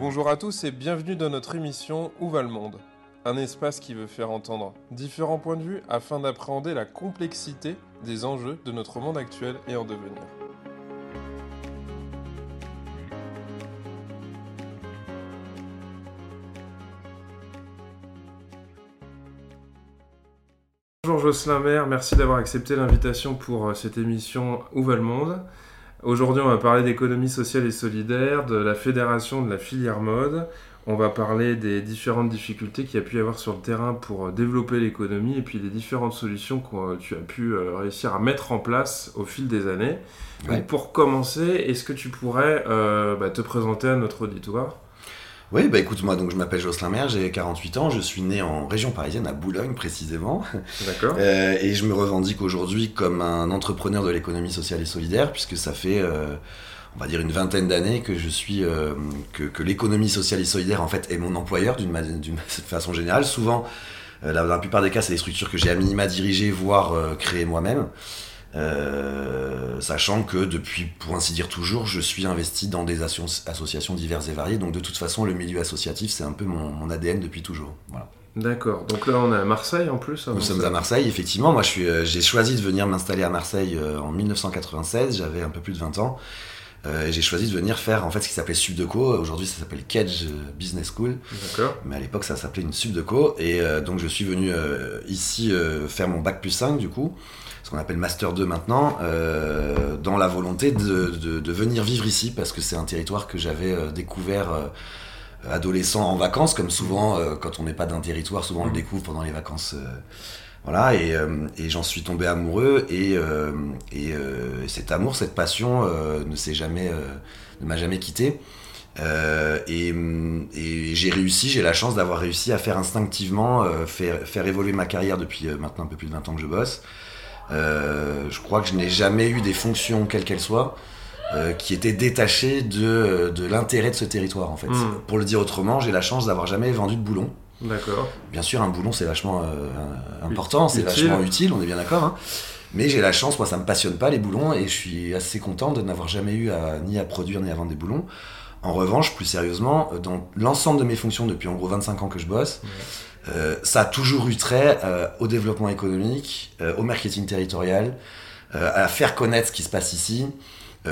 Bonjour à tous et bienvenue dans notre émission Où va le monde? Un espace qui veut faire entendre différents points de vue afin d'appréhender la complexité des enjeux de notre monde actuel et en devenir. Bonjour Jocelyn Maire, merci d'avoir accepté l'invitation pour euh, cette émission Où va le monde? Aujourd'hui, on va parler d'économie sociale et solidaire, de la fédération de la filière mode. On va parler des différentes difficultés qu'il y a pu y avoir sur le terrain pour euh, développer l'économie et puis des différentes solutions que euh, tu as pu euh, réussir à mettre en place au fil des années. Donc pour commencer, est-ce que tu pourrais bah, te présenter à notre auditoire? Oui, bah écoute, moi donc je m'appelle Jocelyn Maire, j'ai 48 ans, je suis né en région parisienne, à Boulogne précisément. D'accord. Euh, et je me revendique aujourd'hui comme un entrepreneur de l'économie sociale et solidaire, puisque ça fait, euh, on va dire, une vingtaine d'années que je suis, euh, que, que l'économie sociale et solidaire en fait est mon employeur d'une façon générale. Souvent, dans la plupart des cas, c'est des structures que j'ai à minima dirigées, voire créées moi-même. Euh, sachant que depuis, pour ainsi dire toujours, je suis investi dans des associations diverses et variées. Donc de toute façon, le milieu associatif, c'est un peu mon, ADN depuis toujours. Voilà. D'accord. Donc là, on est à Marseille en plus. Nous sommes à Marseille, effectivement. Moi, euh, j'ai choisi de venir m'installer à Marseille euh, en 1996. J'avais un peu plus de 20 ans. j'ai choisi de venir faire en fait ce qui s'appelait Subdeco. Aujourd'hui, ça s'appelle Cage Business School. D'accord. Mais à l'époque, ça s'appelait une Subdeco. Et donc, je suis venu ici faire mon bac plus 5 du coup ce qu'on appelle Master 2 maintenant, euh, dans la volonté de, venir vivre ici, parce que c'est un territoire que j'avais euh, découvert euh, adolescent en vacances, comme souvent quand on n'est pas d'un territoire, souvent on le mmh. découvre pendant les vacances. voilà, et, j'en suis tombé amoureux, et, et cet amour, cette passion ne s'est jamais, ne m'a jamais quitté. et, j'ai réussi, j'ai la chance d'avoir réussi à faire instinctivement, faire, faire évoluer ma carrière depuis maintenant un peu plus de 20 ans que je bosse, euh, je crois que je n'ai jamais eu des fonctions, quelles qu'elles soient, euh, qui étaient détachées de, de l'intérêt de ce territoire, en fait. Hmm. Pour le dire autrement, j'ai la chance d'avoir jamais vendu de boulon. D'accord. Bien sûr, un boulon, c'est vachement euh, important, c'est vachement utile, on est bien d'accord. Hein. Mais j'ai la chance, moi ça me passionne pas les boulons et je suis assez content de n'avoir jamais eu à, ni à produire ni à vendre des boulons. En revanche, plus sérieusement, dans l'ensemble de mes fonctions depuis en gros 25 ans que je bosse, euh, ça a toujours eu trait euh, au développement économique, euh, au marketing territorial, à faire connaître ce qui se passe ici.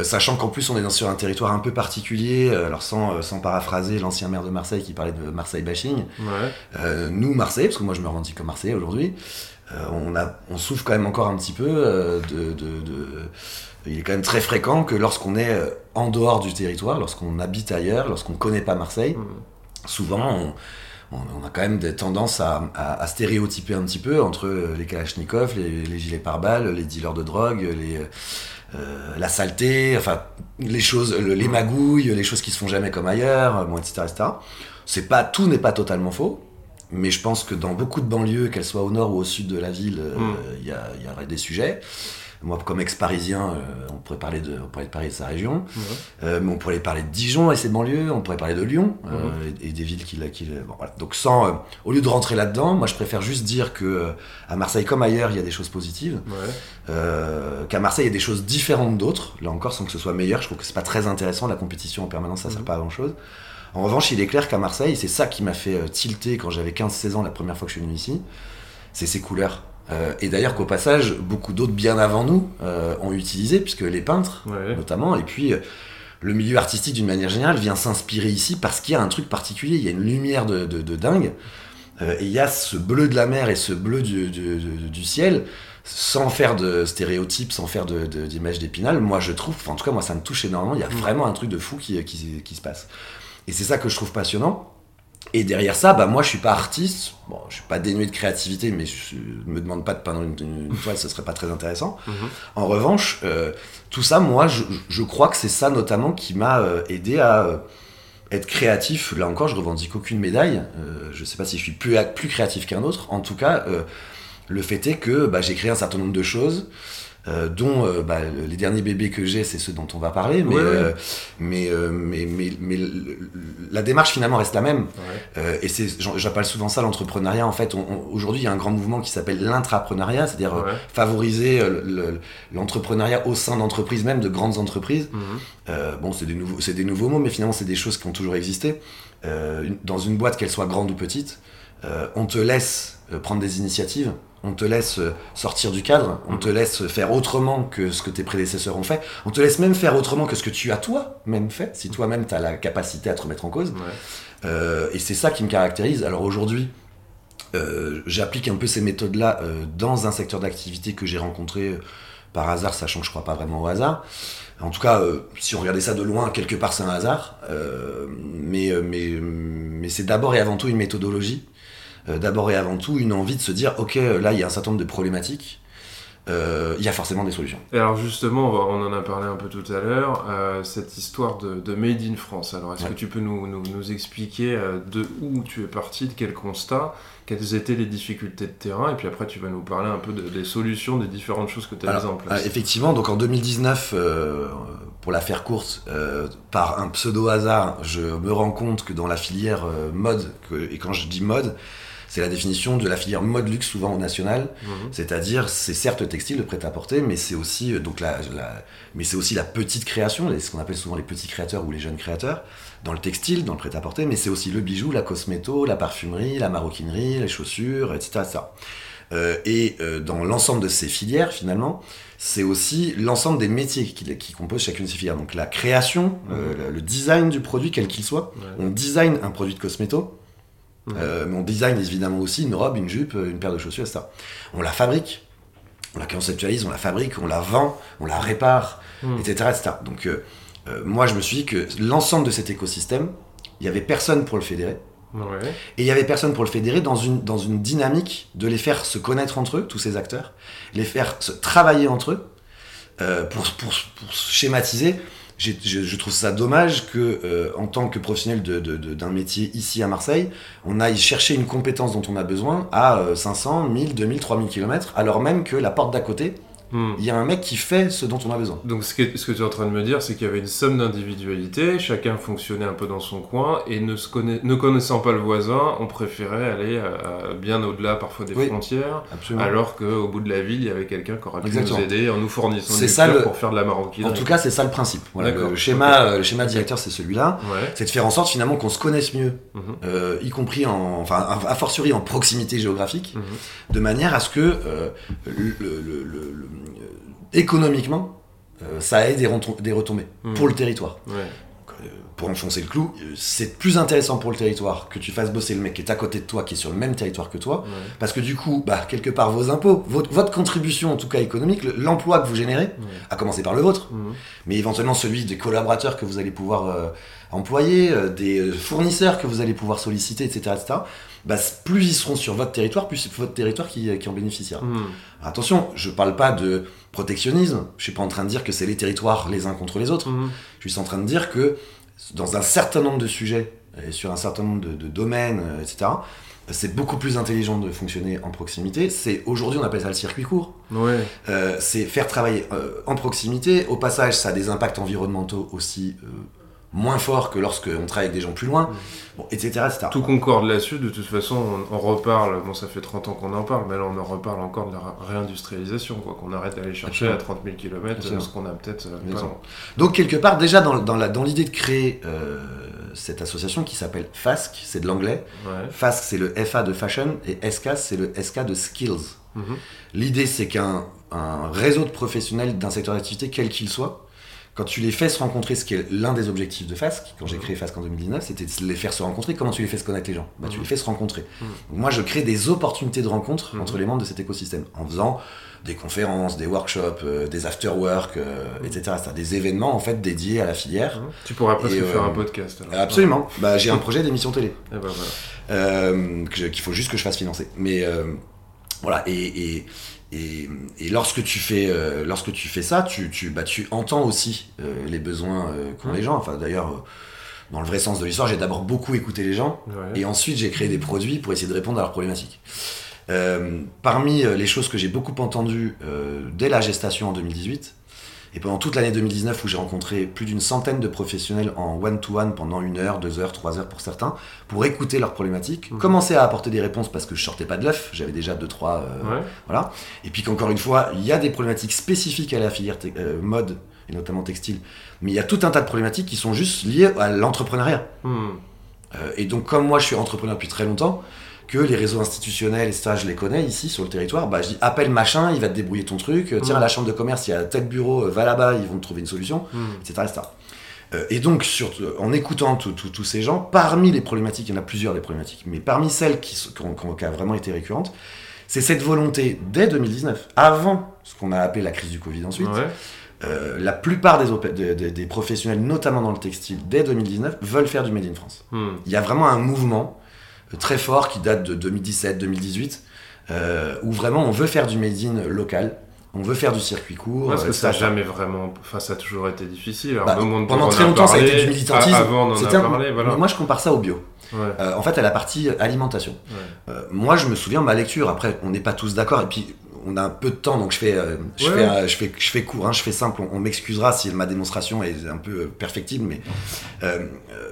sachant qu'en plus on est dans, sur un territoire un peu particulier, alors sans, sans paraphraser l'ancien maire de Marseille qui parlait de Marseille bashing, nous Marseille, parce que moi je me revendique comme Marseille aujourd'hui, on, a, on souffre quand même encore un petit peu de, de, de, Il est quand même très fréquent que lorsqu'on est en dehors du territoire, lorsqu'on habite ailleurs, lorsqu'on ne connaît pas Marseille, souvent on on, a quand même des tendances à, stéréotyper un petit peu entre les Kalachnikov, les, gilets pare-balles, les dealers de drogue, les, euh, la saleté, enfin les choses, les magouilles, les choses qui se font jamais comme ailleurs, bon, etc., etc. C'est pas tout n'est pas totalement faux, mais je pense que dans beaucoup de banlieues, qu'elles soient au nord ou au sud de la ville, euh, mm. il y, y, aurait des sujets. Moi, comme ex-parisien, euh, on, pourrait parler de, on pourrait parler de sa région, euh, mais on pourrait parler de Dijon et ses banlieues, on pourrait parler de Lyon euh, et, des villes qui... qui bon, voilà. Donc, sans, au lieu de rentrer là-dedans, moi, je préfère juste dire que à Marseille, comme ailleurs, il y a des choses positives, qu'à Marseille, il y a des choses différentes d'autres. Là encore, sans que ce soit meilleur, je trouve que c'est pas très intéressant. La compétition en permanence, ça ne sert pas à grand-chose. En revanche, il est clair qu'à Marseille, c'est ça qui m'a fait tilter quand j'avais 15-16 ans la première fois que je suis venu ici, c'est ces couleurs. Euh, et d'ailleurs qu'au passage, beaucoup d'autres bien avant nous euh, ont utilisé, puisque les peintres notamment, et puis euh, le milieu artistique d'une manière générale vient s'inspirer ici parce qu'il y a un truc particulier, il y a une lumière de, de, dingue, et il y a ce bleu de la mer et ce bleu du, du ciel, sans faire de stéréotypes, sans faire d'images d'épinal, moi je trouve, en tout cas moi ça me touche énormément, il y a mm. vraiment un truc de fou qui, qui, qui se passe. Et c'est ça que je trouve passionnant. Et derrière ça, bah moi je suis pas artiste, bon, je suis pas dénué de créativité, mais je, me demande pas de peindre une, toile, ce serait pas très intéressant. Mhm. En revanche, euh, tout ça, moi je, je crois que c'est ça notamment qui m'a euh, aidé à euh, être créatif. Là encore, je revendique aucune médaille. je sais pas si je suis plus, plus créatif qu'un autre. En tout cas, le fait est que bah, j'ai créé un certain nombre de choses. Euh, dont euh, bah, les derniers bébés que j'ai, c'est ceux dont on va parler, mais, euh, mais, mais, mais, mais, la démarche finalement reste la même. et c'est, j'appelle souvent ça l'entrepreneuriat. En fait, aujourd'hui, il y a un grand mouvement qui s'appelle l'intrapreneuriat, c'est-à-dire favoriser l'entrepreneuriat au sein d'entreprises, même de grandes entreprises. Mhm. bon, c'est des, nouveaux, c'est des nouveaux mots, mais finalement, c'est des choses qui ont toujours existé. dans une boîte, qu'elle soit grande ou petite, on te laisse prendre des initiatives on te laisse euh, sortir du cadre, on te laisse faire autrement que ce que tes prédécesseurs ont fait, on te laisse même faire autrement que ce que tu as toi-même fait, si toi-même tu as la capacité à te remettre en cause. Euh, et c'est ça qui me caractérise. Alors aujourd'hui, euh, j'applique un peu ces méthodes-là dans un secteur d'activité que j'ai rencontré par hasard, sachant que je crois pas vraiment au hasard. En tout cas, si on regardait ça de loin, quelque part c'est un hasard. mais mais, mais c'est d'abord et avant tout une méthodologie d'abord et avant tout une envie de se dire ok là il y a un certain nombre de problématiques euh, il y a forcément des solutions. Et alors justement, on en a parlé un peu tout à l'heure, euh, cette histoire de, Made in France. Alors est-ce que tu peux nous, nous, expliquer de où tu es parti, de quel constat, quelles étaient les difficultés de terrain, et puis après tu vas nous parler un peu des solutions, des différentes choses que tu as mises en place. effectivement, donc en 2019, pour la faire courte, par un pseudo hasard, je me rends compte que dans la filière mode, et quand je dis mode, c'est la définition de la filière mode luxe souvent au national, mhm. c'est-à-dire c'est certes textile, le prêt-à-porter, mais c'est aussi euh, donc la, mais c'est aussi la petite création, ce qu'on appelle souvent les petits créateurs ou les jeunes créateurs dans le textile, dans le prêt-à-porter, mais c'est aussi le bijou, la cosméto, la parfumerie, la maroquinerie, les chaussures, etc. Euh, et euh, dans l'ensemble de ces filières, finalement, c'est aussi l'ensemble des métiers qui, composent chacune de ces filières. Donc la création, mhm. le, design du produit, quel qu'il soit. On design un produit de cosméto, euh, mais on design évidemment aussi une robe, une jupe, une paire de chaussures, etc. On la fabrique, on la conceptualise, on la fabrique, on la vend, on la répare, etc., etc. Donc euh, euh, moi je me suis dit que l'ensemble de cet écosystème, il n'y avait personne pour le fédérer. Et il n'y avait personne pour le fédérer dans une, dans une dynamique de les faire se connaître entre eux, tous ces acteurs, les faire se travailler entre eux, pour, pour, pour schématiser je, trouve ça dommage que, euh, en tant que professionnel d'un métier ici à Marseille, on aille chercher une compétence dont on a besoin à 500, 1000, 2000, 3000 km, alors même que la porte d'à côté, Hmm. Il y a un mec qui fait ce dont on a besoin. Donc ce que, ce que tu es en train de me dire, c'est qu'il y avait une somme d'individualité, chacun fonctionnait un peu dans son coin, et ne, se ne connaissant pas le voisin, on préférait aller euh, bien au-delà parfois des frontières, alors qu'au bout de la ville, il y avait quelqu'un qui aurait pu nous aider en nous fournissant des ça pour faire de la maroquinerie. En tout cas, c'est ça le principe. le, schéma, euh, le schéma directeur, c'est celui-là. C'est de faire en sorte finalement qu'on se connaisse mieux, mhm. euh, y compris en, enfin, a fortiori en proximité géographique, mhm. de manière à ce que le, le économiquement, euh, ça a des, des retombées hmm. pour le territoire. Euh, pour enfoncer le clou, c'est plus intéressant pour le territoire que tu fasses bosser le mec qui est à côté de toi, qui est sur le même territoire que toi, parce que du coup, bah, quelque part, vos impôts, votre, contribution, en tout cas économique, l'emploi que vous générez, à commencer par le vôtre, hmm. mais éventuellement celui des collaborateurs que vous allez pouvoir euh, employer, des fournisseurs que vous allez pouvoir solliciter, etc., etc., bah, plus ils seront sur votre territoire, plus c'est votre territoire qui, qui en bénéficiera. Hmm. Attention, je parle pas de protectionnisme, je suis pas en train de dire que c'est les territoires les uns contre les autres, hmm. je suis en train de dire que dans un certain nombre de sujets, et sur un certain nombre de, domaines, euh, etc., c'est beaucoup plus intelligent de fonctionner en proximité. C'est aujourd'hui on appelle ça le circuit court. Ouais. Euh, c'est faire travailler euh, en proximité. Au passage, ça a des impacts environnementaux aussi moins fort que lorsqu'on travaille avec des gens plus loin, bon, etc., Tout concorde là-dessus, de toute façon, on, reparle, bon ça fait 30 ans qu'on en parle, mais là on en reparle encore de la réindustrialisation, quoi, qu'on arrête d'aller chercher à 30 000 km ce qu'on a peut-être euh, Donc quelque part, déjà dans, dans l'idée de créer euh, cette association qui s'appelle FASC, c'est de l'anglais, FASC c'est le FA de fashion, et SK c'est le SK de skills. Mhm. L'idée c'est qu'un réseau de professionnels d'un secteur d'activité, quel qu'il soit, quand tu les fais se rencontrer, ce qui est l'un des objectifs de FASC, quand j'ai créé FASC en 2019, c'était de les faire se rencontrer. Comment tu les fais se connaître les gens? Bah, Tu mmh. les fais se rencontrer. Mmh. moi, je crée des opportunités de rencontre entre les membres de cet écosystème en faisant des conférences, des workshops, euh, des after-work, euh, etc. Des événements en fait dédiés à la filière. Tu pourras presque faire un euh, podcast. Absolument. Bah, j'ai un projet d'émission télé. Eh ben, qu'il faut juste que je fasse financer. Mais voilà. et et, lorsque tu fais euh, lorsque tu fais ça, tu, tu, bah, tu entends aussi euh, les besoins euh, qu'ont les gens. Enfin d'ailleurs, dans le vrai sens de l'histoire, j'ai d'abord beaucoup écouté les gens et ensuite j'ai créé des produits pour essayer de répondre à leurs problématiques. parmi les choses que j'ai beaucoup entendues dès la gestation en 2018, et pendant toute l'année 2019 où j'ai rencontré plus d'une centaine de professionnels en one-to-one pendant une heure, deux heures, trois heures pour certains, pour écouter leurs problématiques, mhm. commencer à apporter des réponses parce que je sortais pas de l'œuf, j'avais déjà deux, trois... Euh, voilà. Et puis qu'encore une fois, il y a des problématiques spécifiques à la filière euh, mode, et notamment textile, mais il y a tout un tas de problématiques qui sont juste liées à l'entrepreneuriat. Mhm. Euh, et donc comme moi je suis entrepreneur depuis très longtemps, que les réseaux institutionnels, etc., je les connais ici sur le territoire, bah, je dis appelle machin, il va te débrouiller ton truc, tiens à mm. la chambre de commerce, il y a tel bureau, euh, va là-bas, ils vont te trouver une solution, etc. Mm. Euh, et donc, sur, en écoutant tous ces gens, parmi les problématiques, il y en a plusieurs des problématiques, mais parmi celles qui, qui, ont, qui ont vraiment été récurrentes, c'est cette volonté, dès 2019, avant ce qu'on a appelé la crise du Covid ensuite, euh, la plupart des, des, professionnels, notamment dans le textile, dès 2019, veulent faire du Made in France. Mm. Il y a vraiment un mouvement très fort qui date de 2017-2018, euh, où vraiment on veut faire du made in local. On veut faire du circuit court. Parce que ça n'a jamais vraiment. Enfin, ça a toujours été difficile. Bah, pendant très longtemps, ça a été du militantisme. Avant, on en a parlé, voilà. Moi, je compare ça au bio. Euh, en fait, à la partie alimentation. Euh, moi, je me souviens, ma lecture, après, on n'est pas tous d'accord, et puis on a un peu de temps, donc je fais, euh, je, fais euh, je, fais, je fais court, hein, je fais simple. On, m'excusera si ma démonstration est un peu euh, perfectible, mais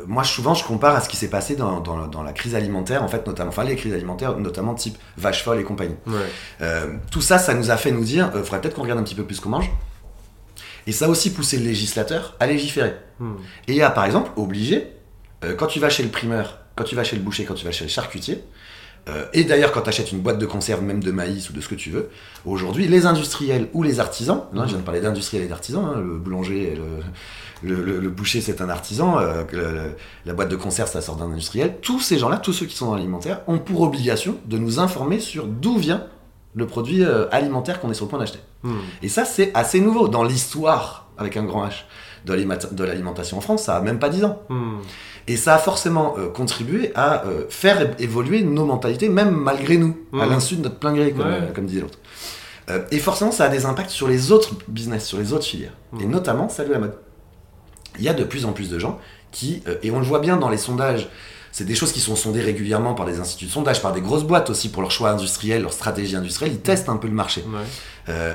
moi souvent je compare à ce qui s'est passé dans, dans, la crise alimentaire, en fait, notamment, enfin les crises alimentaires, notamment type vache folle et compagnie. tout ça, ça nous a fait nous dire, il faudrait peut-être qu'on regarde un petit peu plus qu'on mange. Et ça a aussi poussé le législateur à légiférer. Hmm. Et à, par exemple, obliger, quand tu vas chez le primeur, quand tu vas chez le boucher, quand tu vas chez le charcutier, et d'ailleurs, quand tu achètes une boîte de conserve, même de maïs ou de ce que tu veux, aujourd'hui, les industriels ou les artisans, là, je viens de parler d'industriels et d'artisans, hein, le boulanger et le, boucher, c'est un artisan, euh, la boîte de conserve, ça sort d'un industriel. Tous ces gens-là, tous ceux qui sont dans l'alimentaire, ont pour obligation de nous informer sur d'où vient le produit euh, alimentaire qu'on est sur le point d'acheter. Hmm. Et ça, c'est assez nouveau dans l'histoire, avec un grand H, de l'alimentation en France, ça a même pas 10 ans. Hmm. Et ça a forcément euh, contribué à euh, faire évoluer nos mentalités, même malgré nous, à mmh. l'insu de notre plein gré, comme, euh, disait l'autre. et forcément, ça a des impacts sur les autres business, sur les autres filières, mmh. et notamment celle de la mode. Il y a de plus en plus de gens qui, et on le voit bien dans les sondages, c'est des choses qui sont sondées régulièrement par des instituts de sondage, par des grosses boîtes aussi pour leur choix industriel, leur stratégie industrielle, ils testent un peu le marché.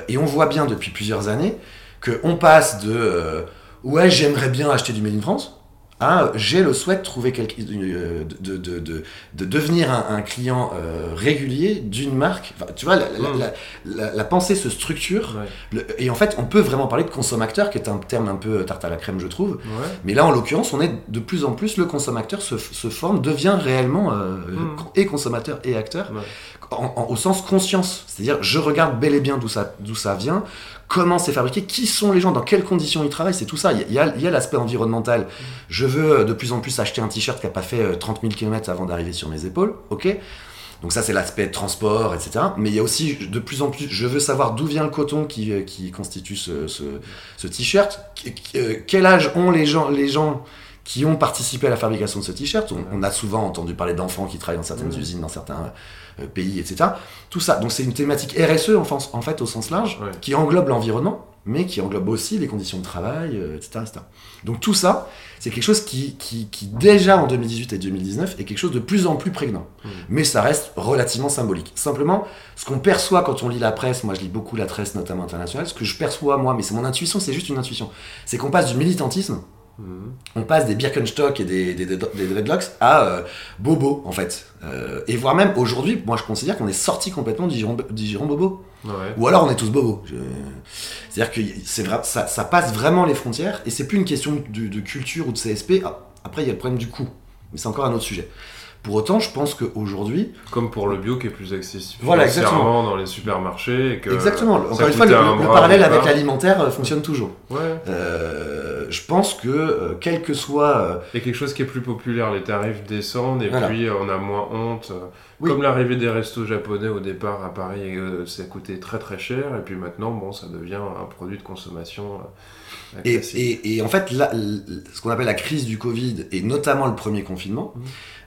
et on voit bien depuis plusieurs années qu'on passe de ouais, j'aimerais bien acheter du Made in France ah, j'ai le souhait de trouver quelqu'un, euh, de, de, de, de, devenir un, client euh, régulier d'une marque. tu vois, la, la, pensée se structure. et en fait, on peut vraiment parler de consommateur, qui est un terme un peu tarte à la crème, je trouve. Mais là, en l'occurrence, on est de plus en plus, le consommateur se, se forme, devient réellement euh, hmm. et consommateur et acteur. au sens conscience, c'est-à-dire je regarde bel et bien d'où ça, d'où ça vient, comment c'est fabriqué, qui sont les gens, dans quelles conditions ils travaillent, c'est tout ça. Il y a, l'aspect environnemental. Je veux euh, de plus en plus acheter un t-shirt qui n'a pas fait 30 000 km avant d'arriver sur mes épaules, ok? Donc ça c'est l'aspect transport, etc. Mais il y a aussi de plus en plus, je veux savoir d'où vient le coton qui, euh, qui constitue ce, ce, t-shirt, euh, quel âge ont les gens, les gens qui ont participé à la fabrication de ce t-shirt? On, a souvent entendu parler d'enfants qui travaillent dans certaines usines, dans certains pays, etc. Tout ça. Donc c'est une thématique RSE en, en, fait au sens large, qui englobe l'environnement, mais qui englobe aussi les conditions de travail, etc., euh, etc., Donc tout ça, c'est quelque chose qui, qui, qui, déjà en 2018 et 2019, est quelque chose de plus en plus prégnant. Mmh. Mais ça reste relativement symbolique. Simplement, ce qu'on perçoit quand on lit la presse, moi je lis beaucoup la presse, notamment internationale, ce que je perçois moi, mais c'est mon intuition, c'est juste une intuition, c'est qu'on passe du militantisme. On passe des Birkenstock et des, des, dreadlocks à euh, Bobo, en fait. Euh, et voire même aujourd'hui, moi je considère qu'on est sorti complètement du giron, Bobo. Ou alors on est tous Bobo. C'est-à-dire que c'est vrai, ça, ça, passe vraiment les frontières et c'est plus une question de, culture ou de CSP. Ah, après, il y a le problème du coût, mais c'est encore un autre sujet. Pour autant, je pense qu'aujourd'hui. Comme pour le bio qui est plus accessible voilà, exactement. dans les supermarchés. que exactement. Encore une fois, le, parallèle avec l'alimentaire euh, fonctionne toujours. Ouais. Euh, je pense que, euh, quel que soit. Il y a quelque chose qui est plus populaire, les tarifs descendent et puis on a moins honte. Comme l'arrivée des restos japonais au départ à Paris, ça coûtait très très cher et puis maintenant, bon, ça devient un produit de consommation. Et, et, et, en fait, là, ce qu'on appelle la crise du Covid et notamment le premier confinement. Mmh.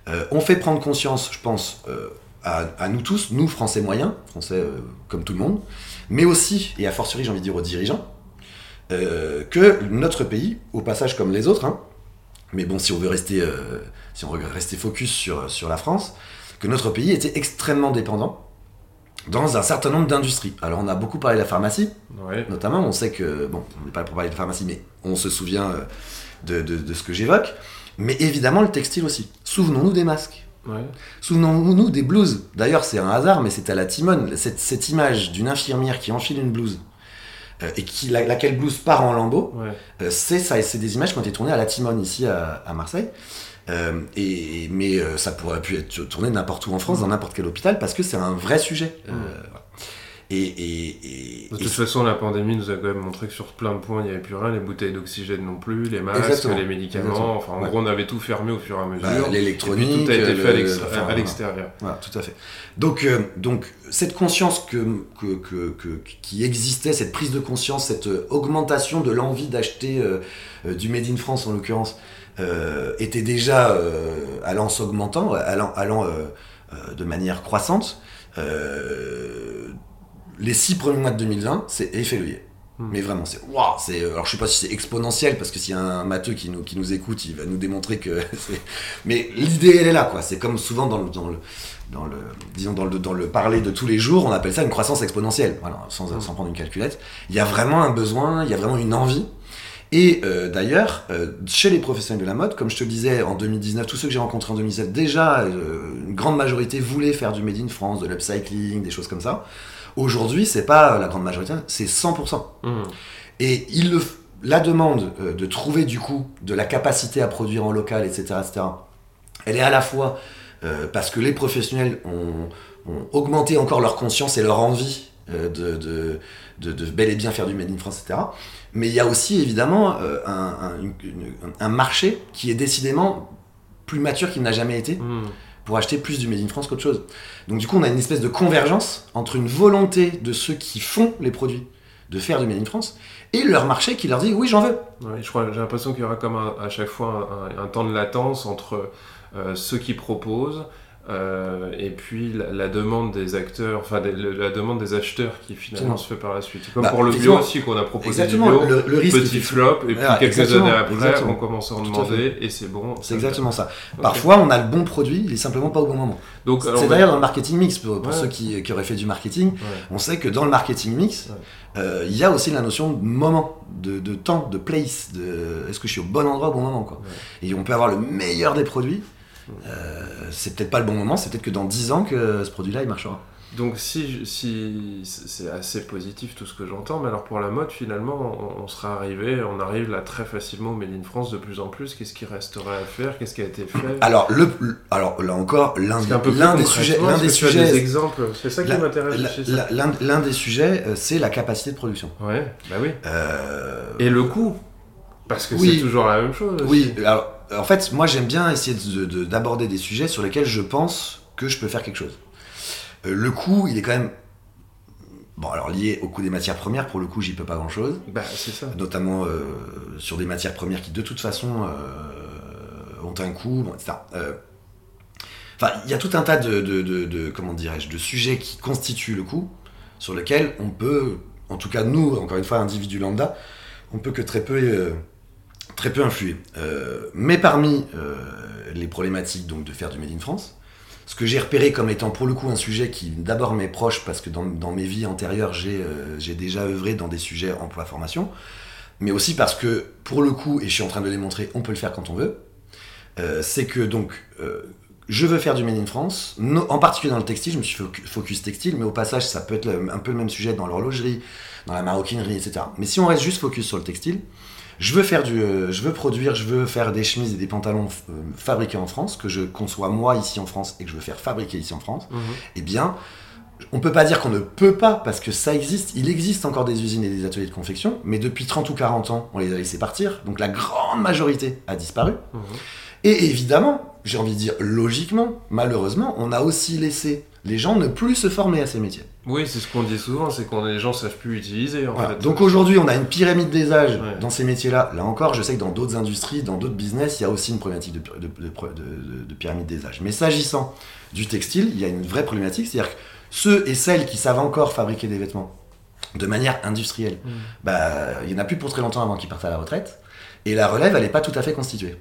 Euh, on fait prendre conscience, je pense, euh, à, nous tous, nous Français moyens, Français euh, comme tout le monde, mais aussi, et a fortiori j'ai envie de dire aux dirigeants, que notre pays, au passage comme les autres, hein, mais bon si on veut rester, si on veut rester focus sur, sur la France, que notre pays était extrêmement dépendant dans un certain nombre d'industries. Alors on a beaucoup parlé de la pharmacie, Ouais. notamment, on sait que, bon, on n'est pas là pour parler de pharmacie, mais on se souvient de, de- de ce que j'évoque, mais évidemment le textile aussi. Souvenons-nous des masques. Ouais. Souvenons-nous des blouses. D'ailleurs, c'est un hasard, mais c'est à la Timone. Cette, cette image d'une infirmière qui enfile une blouse euh, et qui, la- laquelle blouse part en lambeaux, Ouais. euh, c'est ça, c'est des images qui ont été tournées à la Timone ici à, à Marseille. Euh, et, mais ça pourrait pu être tourné n'importe où en France, dans n'importe quel hôpital, parce que c'est un vrai sujet. Mm. voilà. Et, et, et- De toute façon, la pandémie nous a quand même montré que sur plein de points, il n'y avait plus rien. Les bouteilles d'oxygène non plus, les masques, Exactement. les médicaments. Exactement. Enfin, en Ouais. gété on avait tout fermé au fur et à mesure. bah, puis, l'électronique, tout a été le- fait à enfin, voilà. l'extérieur. Tout à fait. Donc, euh, donc cette conscience que, que, que- que- qui existait, cette prise de conscience, cette euh, augmentation de l'envie d'acheter euh, du Made in France en l'occurrence, euh, était déjà allant s'augmentant, allant, allant de manière croissante. Euh, les six premiers mois de 2020, c'est effet levier. Hmm. Mais vraiment, c'est waouh, c'est alors je sais pas si c'est exponentiel parce que s'il y a un matheux qui nous qui nous écoute, il va nous démontrer que c'est mais l'idée elle est là quoi, c'est comme souvent dans le dans le dans le disons dans le dans le parler de tous les jours, on appelle ça une croissance exponentielle. Voilà, sans Hmm. sans prendre une calculette, il y a vraiment un besoin, il y a vraiment une envie et euh, d'ailleurs, euh, chez les professionnels de la mode, comme je te le disais, en 2019, tous ceux que j'ai rencontrés en 2017, déjà, euh, une grande majorité voulaient faire du Made in France, de l'upcycling, des choses comme ça. Aujourd'hui, c'est pas la grande majorité, c'est 100%. Hum. Et il le, la demande euh, de trouver du coup de la capacité à produire en local, etc., etc., elle est à la fois euh, parce que les professionnels ont, ont augmenté encore leur conscience et leur envie euh, de, de, de, de bel et bien faire du Made in France, etc. Mais il y a aussi évidemment euh, un, un- une- une- un marché qui est décidément plus mature qu'il n'a jamais été Hum. Pour acheter plus du Made in France qu'autre chose. Donc du coup, on a une espèce de convergence entre une volonté de ceux qui font les produits de faire du Made in France et leur marché qui leur dit oui, j'en veux. Je crois, j'ai l'impression qu'il y aura comme à chaque fois un temps de latence entre euh, ceux qui proposent euh, et puis la, la demande des acteurs, enfin la demande des acheteurs qui finalement se fait par la suite. Comme Bah, pour le bio aussi qu'on a proposé Exactement. du bio, Le, le risque, petit flop et puis quelques années après exactement. on commence à en à demander et c'est bon. c'est exactement ça. Parfois, on a le bon produit, il est simplement pas au bon moment. Donc C'est d'ailleurs dans le marketing mix pour, pour Ouais. ceux qui, qui auraient fait du marketing. ouais. On sait que dans le marketing mix, Ouais. euh, il y a aussi la notion de moment, de, de temps, de place, de est-ce que je suis au bon endroit au bon moment quoi. Et on peut avoir le meilleur des produits. Euh, c'est peut-être pas le bon moment, c'est peut-être que dans 10 ans que ce produit-là il marchera. Donc si, si c'est assez positif tout ce que j'entends, mais alors pour la mode finalement on, on sera arrivé, on arrive là très facilement au Made in France de plus en plus. Qu'est-ce qui resterait à faire? Qu'est-ce qui a été fait? Alors, le, le- alors là encore, l'un des sujets, l'un des sujets, des exemples, c'est ça qui la- m'intéresse l'un des sujets, euh, c'est la capacité de production. Ouais, bah oui. Euh, Et le coût Parce que Oui. c'est toujours la même chose. aussi. oui, alors en fait, moi j'aime bien essayer de- de- d'aborder des sujets sur lesquels je pense que je peux faire quelque chose. Euh, le coût, il est quand même bon, alors lié au coût des matières premières. Pour le coup, j'y peux pas grand chose. Bah c'est ça. notamment euh, sur des matières premières qui de toute façon euh, ont un coût, bon, etc. Euh, Enfin, il y a tout un tas de, de, de- de- comment dirais-je, de sujets qui constituent le coût, sur lesquels on peut, en tout cas nous, encore une fois, individus lambda, on peut que très peu, euh, très peu influer. Euh, mais parmi euh, les problématiques donc de faire du Made in France, ce que j'ai repéré comme étant pour le coup un sujet qui d'abord m'est proche parce que dans, mes vies antérieures j'ai euh, j'ai déjà œuvré dans des sujets emploi-formation, mais aussi parce que pour le coup, et je suis en train de le démontrer, on peut le faire quand on veut, c'est que donc je veux faire du Made in France, en particulier dans le textile, je me suis focu- focus textile, mais au passage ça peut être un peu le même sujet dans l'horlogerie, dans la maroquinerie, etc. Mais si on reste juste focus sur le textile, je veux faire du, euh, je veux produire, je veux faire des chemises et des pantalons euh, fabriqués en France, que je conçois moi ici en France et que je veux faire fabriquer ici en France. Mhm. Eh bien, on peut pas dire qu'on ne peut pas parce que ça existe. Il existe encore des usines et des ateliers de confection, mais depuis 30 ou 40 ans, on les a laissés partir. Donc la grande majorité a disparu. Mhm. Et évidemment, j'ai envie de dire logiquement, malheureusement, on a aussi laissé les gens ne plus se former à ces métiers. Oui, c'est ce qu'on dit souvent, c'est qu'on les gens savent plus utiliser en Voilà. fait. Donc aujourd'hui, on a une pyramide des âges Ouais. dans ces métiers-là. Là encore, je sais que dans d'autres industries, dans d'autres business, il y a aussi une problématique de, de- de- de- de- de pyramide des âges. Mais s'agissant du textile, il y a une vraie problématique, c'est-à-dire que ceux et celles qui savent encore fabriquer des vêtements de manière industrielle, Mhm. bah, il y en a plus pour très longtemps avant qu'ils partent à la retraite. Et la relève, elle n'est pas tout à fait constituée.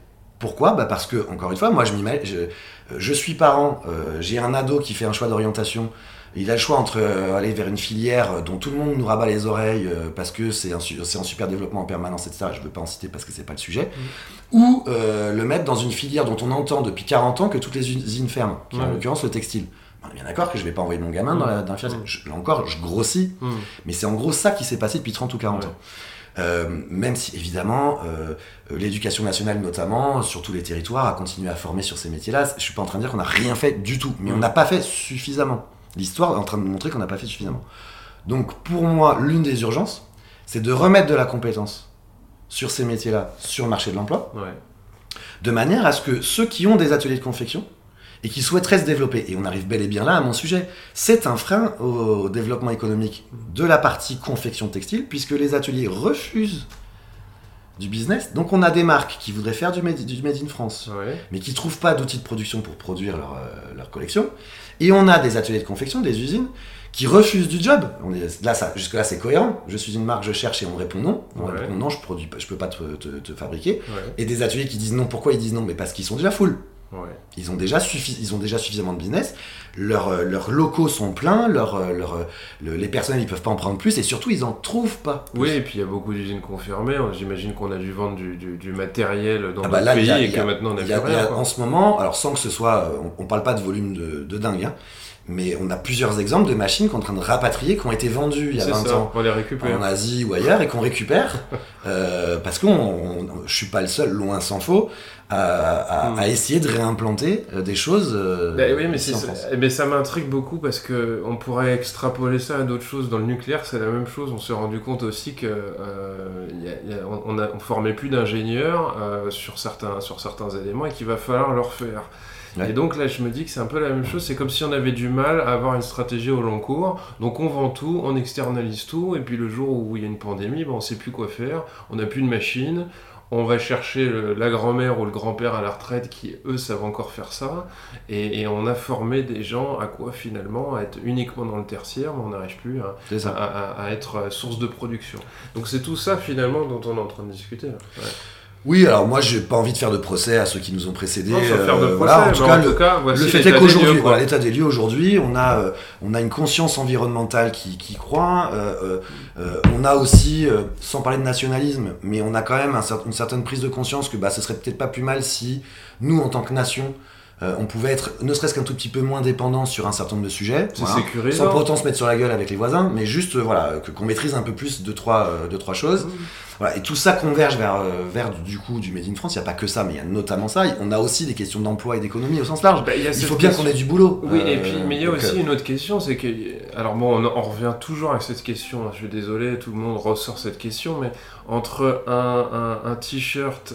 Pourquoi bah Parce que, encore une fois, moi, je, je, je suis parent, euh, j'ai un ado qui fait un choix d'orientation Il a le choix entre euh, aller vers une filière dont tout le monde nous rabat les oreilles euh, parce que c'est en super développement en permanence, etc. Je ne veux pas en citer parce que c'est pas le sujet. Mm. Ou euh, le mettre dans une filière dont on entend depuis 40 ans que toutes les usines ferment, qui en l'occurrence le textile. On est bien d'accord que je ne vais pas envoyer mon gamin dans la, dans filière. Mm. là encore, je grossis. Mais c'est en gros ça qui s'est passé depuis 30 ou 40 ans. Même si évidemment l'éducation nationale notamment sur tous les territoires a continué à former sur ces métiers-là. Je suis pas en train de dire qu'on n'a rien fait du tout, mais on n'a pas fait suffisamment. L'histoire est en train de montrer qu'on n'a pas fait suffisamment. Donc pour moi, l'une des urgences, c'est de remettre de la compétence sur ces métiers-là, sur le marché de l'emploi, de manière à ce que ceux qui ont des ateliers de confection et qui souhaiteraient se développer, et on arrive bel et bien là à mon sujet, c'est un frein au développement économique de la partie confection textile, puisque les ateliers refusent du business. Donc on a des marques qui voudraient faire du Made, in France, mais qui ne trouvent pas d'outils de production pour produire leur, euh, leur collection. Et on a des ateliers de confection, des usines, qui refusent du job. On est, là, ça, jusque-là, c'est cohérent. Je suis une marque, je cherche et on répond non. On répond non, je je peux pas te, te, fabriquer. Et des ateliers qui disent non. Pourquoi ils disent non? Mais parce qu'ils sont déjà full. Ils, ont déjà ils ont déjà suffisamment de business, leurs, euh, leurs locaux sont pleins, leur, euh, leur, euh, les personnes ils peuvent pas en prendre plus et surtout ils en trouvent pas. Oui, et puis il y a beaucoup d'usines confirmées. J'imagine qu'on a dû vendre du, du, matériel dans ah bah pays et que maintenant on a, a, a En ce moment, alors sans que ce soit, on, on parle pas de volume de, de dingue, hein, mais on a plusieurs exemples de machines qu'on est en train de rapatrier, qui ont été vendues il y a 20 ans on les récupère. en Asie ou ailleurs et qu'on récupère euh, parce que je suis pas le seul, loin s'en faut, à, hmm. essayer de réimplanter euh, des choses. Euh, bah oui, mais, ça, mais ça m'intrigue beaucoup parce que on pourrait extrapoler ça à d'autres choses. Dans le nucléaire, c'est la même chose. On s'est rendu compte aussi que on, a, formait plus d'ingénieurs sur certains sur certains éléments et qu'il va falloir leur faire. Et donc là, je me dis que c'est un peu la même chose. C'est comme si on avait du mal à avoir une stratégie au long cours. Donc on vend tout, on externalise tout, et puis le jour où il y a une pandémie, ben, on ne sait plus quoi faire. On n'a plus de machine. On va chercher la grand-mère ou le grand-père à la retraite qui, eux, savent encore faire ça. Et, on a formé des gens à quoi finalement À être uniquement dans le tertiaire, mais on n'arrive plus à, être source de production. Donc c'est tout ça finalement dont on est en train de discuter. Oui, alors moi j'ai pas envie de faire de procès à ceux qui nous ont précédés. Non, faire de euh, procès, voilà, en tout cas, le, fait est qu'aujourd'hui, voilà, l'état des lieux aujourd'hui, on a euh, on a une conscience environnementale qui, qui croît. Euh, on a aussi, sans parler de nationalisme, mais on a quand même une certaine prise de conscience que bah ce serait peut-être pas plus mal si nous en tant que nation on pouvait être ne serait-ce qu'un tout petit peu moins dépendant sur un certain nombre de sujets, sans pour autant se mettre sur la gueule avec les voisins, mais juste voilà qu'on maîtrise un peu plus de trois, de trois choses. Mmh et tout ça converge vers, euh, vers du coup du Made in France. Il n'y a pas que ça, mais il y a notamment ça. On a aussi des questions d'emploi et d'économie au sens large. Bah, il faut bien qu'on ait du boulot. Oui, et puis, mais il y a euh, aussi euh, une autre question, c'est que, alors bon, on, revient toujours à cette question. Hein. je suis désolé, tout le monde ressort cette question, mais entre un, un, t-shirt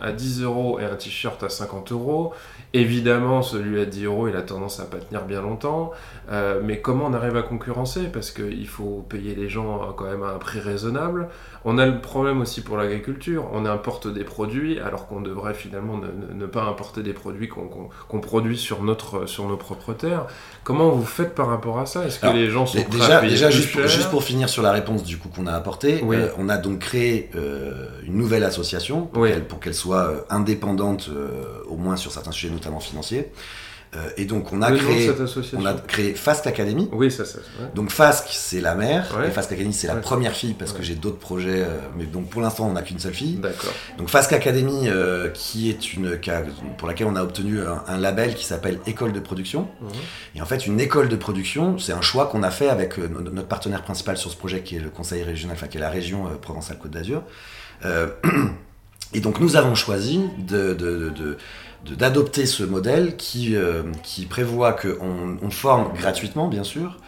à 10 euros et un t-shirt à 50 euros, évidemment, celui à 10 euros, il a tendance à pas tenir bien longtemps. mais comment on arrive à concurrencer? Parce qu'il faut payer les gens quand même à un prix raisonnable. On a le problème aussi pour l'agriculture. On importe des produits alors qu'on devrait finalement ne, pas importer des produits qu'on produit sur, notre, sur nos propres terres. Comment vous faites par rapport à ça? Est-ce que les gens sont déjà, déjà juste, pour, juste, pour, finir sur la réponse du coup qu'on a apportée, euh, on a donc créé euh, une nouvelle association pour qu'elle soit euh, indépendante au moins sur certains sujets notamment financiers. Euh, et donc on a créé, on a créé Fast Academy. Oui, ça, ça. Donc Fast c'est la mère et Fast Academy c'est la première fille parce que j'ai d'autres projets, euh, mais donc pour l'instant on n'a qu'une seule fille. D'accord. Donc Fast Academy euh, qui est une pour laquelle on a obtenu un, label qui s'appelle École de production. Mhm. Et en fait une école de production c'est un choix qu'on a fait avec notre partenaire principal sur ce projet qui est le Conseil régional, enfin qui est la région Provence-Alpes-Côte d'Azur. et donc nous avons choisi de, de, de d'adopter ce modèle qui, euh, qui prévoit qu'on on forme gratuitement, bien sûr,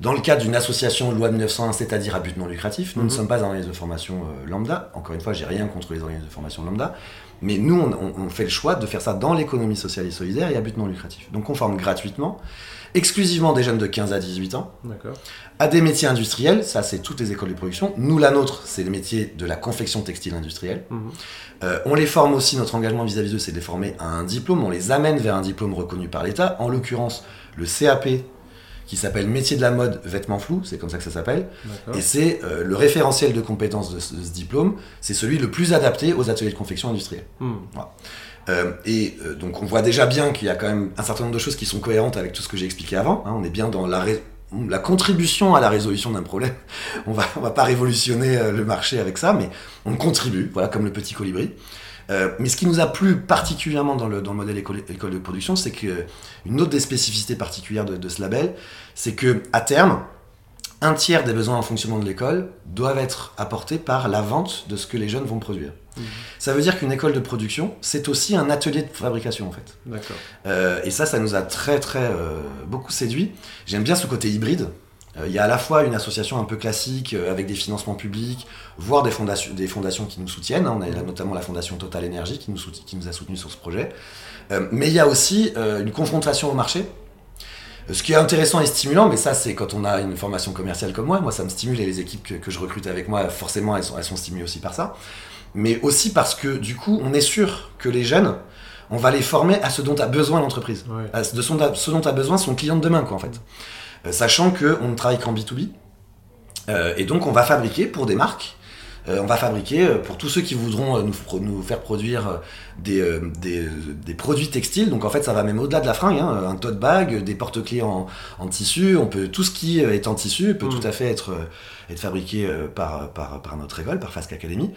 dans le cadre d'une association loi 1901, c'est-à-dire à but non lucratif. Nous ne mhm. sommes pas un organisme de formation euh, lambda. Encore une fois, j'ai rien contre les organismes de formation lambda. Mais nous, on, on, fait le choix de faire ça dans l'économie sociale et solidaire et à but non lucratif. Donc on forme gratuitement, exclusivement des jeunes de 15 à 18 ans, à des métiers industriels, ça c'est toutes les écoles de production. Nous, la nôtre, c'est les métiers de la confection textile industrielle. Mhm. Euh, on les forme aussi, notre engagement vis-à-vis d'eux, c'est de les former à un diplôme, on les amène vers un diplôme reconnu par l'État, en l'occurrence le CAP qui s'appelle métier de la mode vêtements flous, c'est comme ça que ça s'appelle. Et c'est euh, le référentiel de compétences de ce, diplôme, c'est celui le plus adapté aux ateliers de confection industrielle. Hmm. Euh, et donc on voit déjà bien qu'il y a quand même un certain nombre de choses qui sont cohérentes avec tout ce que j'ai expliqué avant. Hein. on est bien dans la contribution à la résolution d'un problème. On va, va pas révolutionner euh, le marché avec ça, mais on contribue, voilà, comme le petit colibri. Euh, mais ce qui nous a plu particulièrement dans le, modèle école, de production, c'est qu'une autre des spécificités particulières de, de ce label, c'est que à terme, un tiers des besoins en fonctionnement de l'école doivent être apportés par la vente de ce que les jeunes vont produire. Mmh. Ça veut dire qu'une école de production, c'est aussi un atelier de fabrication en fait. D'accord. Euh, et ça, ça nous a très très euh, beaucoup séduit. J'aime bien ce côté hybride. Euh, Il y a à la fois une association un peu classique avec des financements publics, voire des fondations, des fondations qui nous soutiennent. hein. On a là, notamment la fondation Total Energy qui nous, soutient- qui nous a soutenus sur ce projet. Mais il y a aussi une confrontation au marché. Ce qui est intéressant et stimulant, mais ça c'est quand on a une formation commerciale comme moi, moi ça me stimule et les équipes que, que je recrute avec moi, forcément elles sont, elles sont stimulées aussi par ça. Mais aussi parce que du coup on est sûr que les jeunes, on va les former à ce dont a besoin l'entreprise Ouais. à ce de son- ce dont a besoin son client de demain, quoi, en fait. Euh, sachant qu'on ne travaille qu'en B2B. Euh, et donc, on va fabriquer pour des marques. euh, on va fabriquer pour tous ceux qui voudront nous, faire produire des, des, des produits textiles. Donc, en fait, ça va même au-delà de la fringue. hein, un tote bag, des porte-clés en, en tissu. On peut, tout ce qui est en tissu peut Mm. tout à fait être, être fabriqué par, par, par notre école, par Fasc Academy.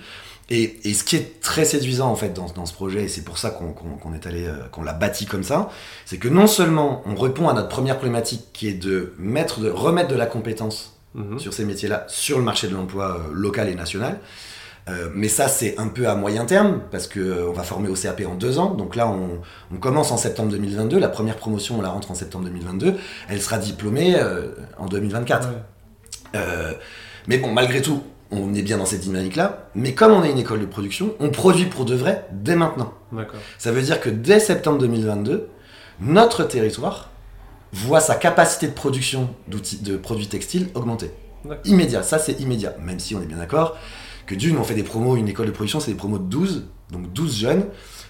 Et, et ce qui est très séduisant en fait dans, dans ce projet, et c'est pour ça qu'on qu'on- qu'on est allé, euh, qu'on l'a bâti comme ça, c'est que non seulement on répond à notre première problématique qui est de mettre, de remettre de la compétence Mhm. sur ces métiers-là sur le marché de l'emploi euh, local et national. Euh, mais ça, c'est un peu à moyen terme, parce que euh, on va former au CAP en deux ans. Donc là, on, on commence en septembre 2022. La première promotion, on la rentre en septembre 2022. Elle sera diplômée euh, en 2024. Ouais. Euh, mais bon, malgré tout, on est bien dans cette dynamique-là. Mais comme on est une école de production, on produit pour de vrai dès maintenant. Ça veut dire que dès septembre 2022, notre territoire voit sa capacité de production d'outils, de produits textiles augmenter. Immédiat, ça c'est immédiat. Même si on est bien d'accord que d'une, on fait des promos, une école de production, c'est des promos de 12, donc 12 jeunes.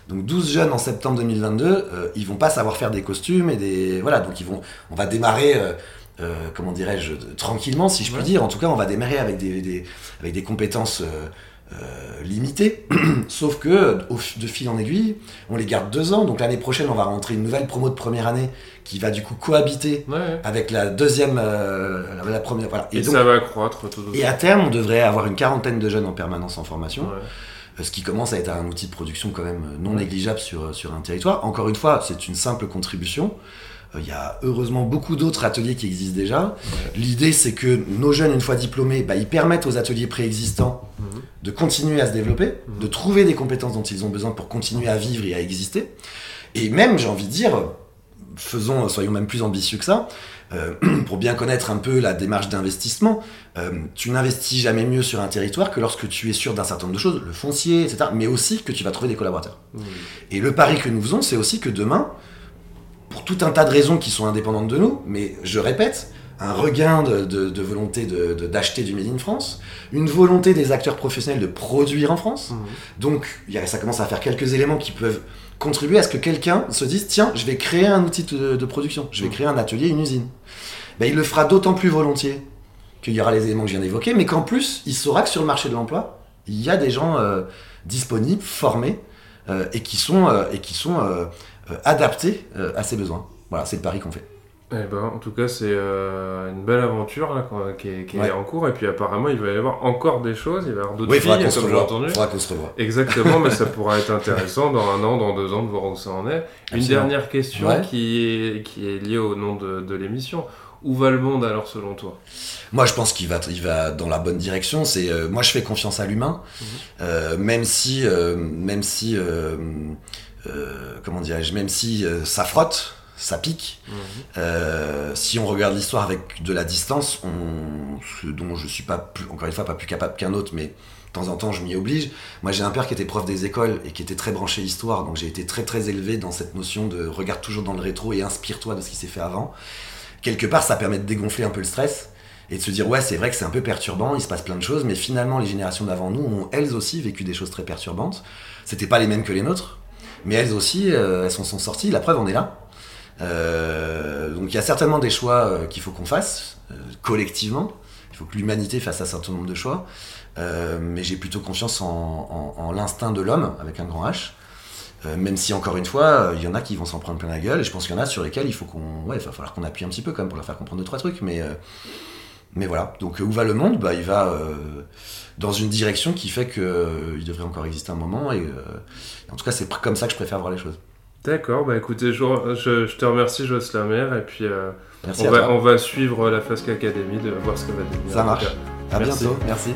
Donc 12 jeunes en septembre 2022, euh, ils vont pas savoir faire des costumes et des... Voilà, donc ils vont, on va démarrer... euh, euh, comment dirais-je, tranquillement, si je Ouais. dire. En tout cas, on va démarrer avec des, des- avec des compétences euh, euh, limitées. Sauf que, au, de fil en aiguille, on les garde deux ans. Donc l'année prochaine, on va rentrer une nouvelle promo de première année qui va du coup cohabiter Ouais, ouais. avec la deuxième, euh, la, première. Voilà. Et, donc- ça va croître tout et à terme, on devrait avoir une quarantaine de jeunes en permanence en formation, ce qui commence à être un outil de production quand même non négligeable sur, sur un territoire. Encore une fois, c'est une simple contribution. Euh, Il y a heureusement beaucoup d'autres ateliers qui existent déjà. L'idée, c'est que nos jeunes, une fois diplômés, bah, ils permettent aux ateliers préexistants de continuer à se développer, de trouver des compétences dont ils ont besoin pour continuer à vivre et à exister. Et même, j'ai envie de dire, faisons, soyons même plus ambitieux que ça, euh, pour bien connaître un peu la démarche d'investissement, euh, tu n'investis jamais mieux sur un territoire que lorsque tu es sûr d'un certain nombre de choses, le foncier, etc., mais aussi que tu vas trouver des collaborateurs. Et le pari que nous faisons, c'est aussi que demain, pour tout un tas de raisons qui sont indépendantes de nous, mais je répète, un regain de, de- de volonté de- d'acheter du Made in France, une volonté des acteurs professionnels de produire en France. Mhm. Donc, il y a- ça commence à faire quelques éléments qui peuvent contribuer à ce que quelqu'un se dise tiens, je vais créer un outil de, production, je vais Mhm. créer un atelier, une usine. Ben, il le fera d'autant plus volontiers qu'il y aura les éléments que je viens d'évoquer, mais qu'en plus, il saura que sur le marché de l'emploi, il y a des gens euh, disponibles, formés, euh, et qui sont, euh, et qui sont euh, adaptés euh, à ses besoins. Voilà, c'est le pari qu'on fait. Eh ben, en tout cas, c'est euh, une belle aventure là, qui est, qui est Ouais. en cours. Et puis apparemment, il va y avoir encore des choses. Il va y avoir d'autres Oui, il filles, comme j'ai entendu. Faudra qu'on se revoie. Exactement, mais ça pourra être intéressant dans un an, dans deux ans, de voir où ça en est. Une dernière question Ouais. qui, est, qui est liée au nom de, de l'émission. Où va le monde alors selon toi? Moi, je pense qu'il va, il va dans la bonne direction. C'est, euh, moi, je fais confiance à l'humain, Mhm. Euh, même si, même si, euh, comment dirais-je, même si euh, ça frotte, ça pique. Euh, si on regarde l'histoire avec de la distance, on, ce dont je suis pas plus, encore une fois pas plus capable qu'un autre, mais de temps en temps je m'y oblige. Moi j'ai un père qui était prof des écoles et qui était très branché histoire, donc j'ai été très très élevé dans cette notion de regarde toujours dans le rétro et inspire-toi de ce qui s'est fait avant. Quelque part ça permet de dégonfler un peu le stress et de se dire ouais c'est vrai que c'est un peu perturbant, il se passe plein de choses, mais finalement les générations d'avant nous ont elles aussi vécu des choses très perturbantes. C'était pas les mêmes que les nôtres, mais elles aussi euh, elles s'en sont sorties. La preuve on est là. Euh, donc il y a certainement des choix euh, qu'il faut qu'on fasse collectivement. Il faut que l'humanité fasse un certain nombre de choix. Mais j'ai plutôt confiance en l'instinct de l'homme, avec un grand H. même si encore une fois, il y en a qui vont s'en prendre plein la gueule, et je pense qu'il y en a sur lesquels il faut qu'on, ouais, il va falloir qu'on appuie un petit peu quand même pour leur faire comprendre deux trois trucs, mais mais voilà. Donc où va le monde? Bah il va dans une direction qui fait qu'il devrait encore exister un moment, et en tout cas c'est comme ça que je préfère voir les choses. D'accord, bah écoutez, je, je, te remercie Jocelyn Mer, et puis on, va, on va suivre la Fasque Academy, de voir ce que va devenir. Ça marche. À bientôt, merci.